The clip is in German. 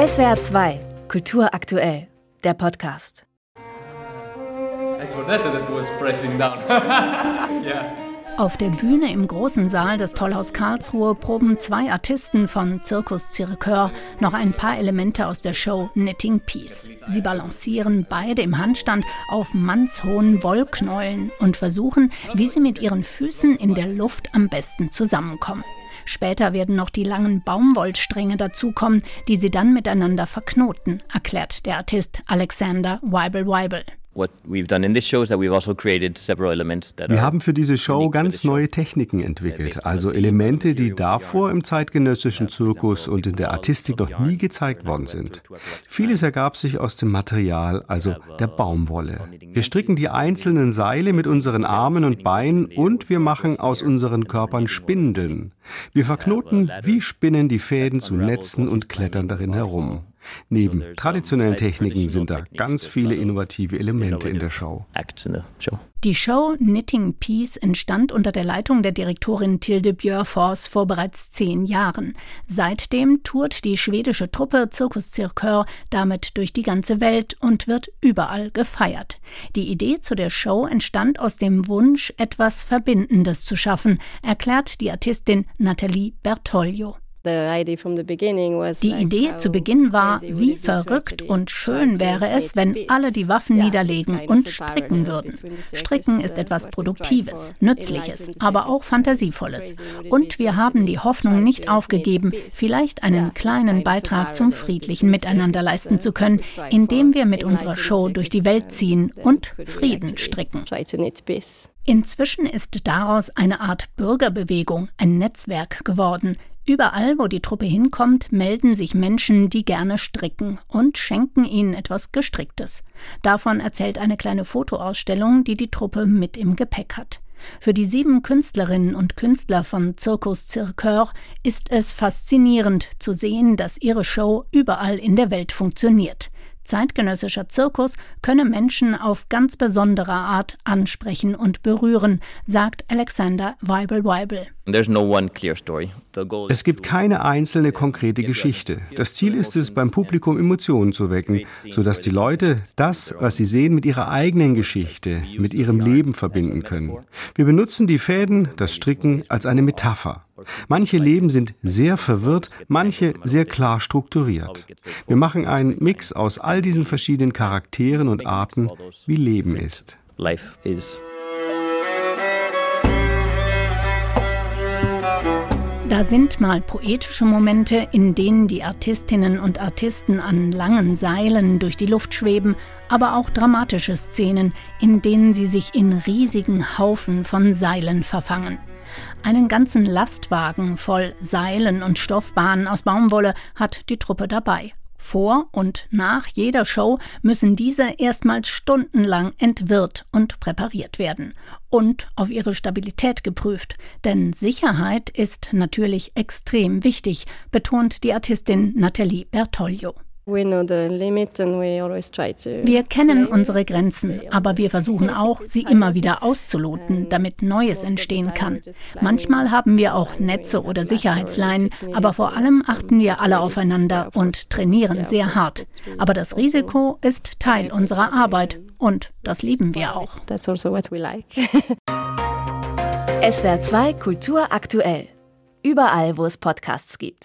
SWR 2, Kultur aktuell, der Podcast. Yeah. Auf der Bühne im großen Saal des Tollhaus Karlsruhe proben zwei Artisten von Circus Circeur noch ein paar Elemente aus der Show Knitting Peace. Sie balancieren beide im Handstand auf mannshohen Wollknäulen und versuchen, wie sie mit ihren Füßen in der Luft am besten zusammenkommen. Später werden noch die langen Baumwollstränge dazukommen, die sie dann miteinander verknoten, erklärt der Artist Alexander Weibel Weibel. Also Wir haben für diese Show ganz neue Techniken entwickelt, also Elemente, die davor im zeitgenössischen Zirkus und in der Artistik noch nie gezeigt worden sind. Vieles ergab sich aus dem Material, also der Baumwolle. Wir stricken die einzelnen Seile mit unseren Armen und Beinen und wir machen aus unseren Körpern Spindeln. Wir verknoten wie Spinnen die Fäden zu Netzen und klettern darin herum. Neben traditionellen Techniken sind da ganz viele innovative Elemente in der Show. Die Show Knitting Peace entstand unter der Leitung der Direktorin Tilde Björfors vor bereits zehn Jahren. Seitdem tourt die schwedische Truppe Circus Circeur damit durch die ganze Welt und wird überall gefeiert. Die Idee zu der Show entstand aus dem Wunsch, etwas Verbindendes zu schaffen, erklärt die Artistin Nathalie Bertoglio. Die Idee zu Beginn war, wie verrückt und schön wäre es, wenn alle die Waffen niederlegen und stricken würden. Stricken ist etwas Produktives, Nützliches, aber auch Fantasievolles. Und wir haben die Hoffnung nicht aufgegeben, vielleicht einen kleinen Beitrag zum friedlichen Miteinander leisten zu können, indem wir mit unserer Show durch die Welt ziehen und Frieden stricken. Inzwischen ist daraus eine Art Bürgerbewegung, ein Netzwerk geworden, Überall, wo die Truppe hinkommt, melden sich Menschen, die gerne stricken und schenken ihnen etwas Gestricktes. Davon erzählt eine kleine Fotoausstellung, die die Truppe mit im Gepäck hat. Für die sieben Künstlerinnen und Künstler von Circus Circeur ist es faszinierend zu sehen, dass ihre Show überall in der Welt funktioniert. Zeitgenössischer Zirkus könne Menschen auf ganz besondere Art ansprechen und berühren, sagt Alexander Weibel-Weibel. Es gibt keine einzelne konkrete Geschichte. Das Ziel ist es, beim Publikum Emotionen zu wecken, sodass die Leute das, was sie sehen, mit ihrer eigenen Geschichte, mit ihrem Leben verbinden können. Wir benutzen die Fäden, das Stricken als eine Metapher. Manche Leben sind sehr verwirrt, manche sehr klar strukturiert. Wir machen einen Mix aus all diesen verschiedenen Charakteren und Arten, wie Leben ist. Da sind mal poetische Momente, in denen die Artistinnen und Artisten an langen Seilen durch die Luft schweben, aber auch dramatische Szenen, in denen sie sich in riesigen Haufen von Seilen verfangen. Einen ganzen Lastwagen voll Seilen und Stoffbahnen aus Baumwolle hat die Truppe dabei. Vor und nach jeder Show müssen diese erstmals stundenlang entwirrt und präpariert werden und auf ihre Stabilität geprüft. Denn Sicherheit ist natürlich extrem wichtig, betont die Artistin Nathalie Bertoglio. Wir kennen unsere Grenzen, aber wir versuchen auch, sie immer wieder auszuloten, damit Neues entstehen kann. Manchmal haben wir auch Netze oder Sicherheitsleinen, aber vor allem achten wir alle aufeinander und trainieren sehr hart. Aber das Risiko ist Teil unserer Arbeit und das lieben wir auch. SWR 2 Kultur aktuell. Überall, wo es Podcasts gibt.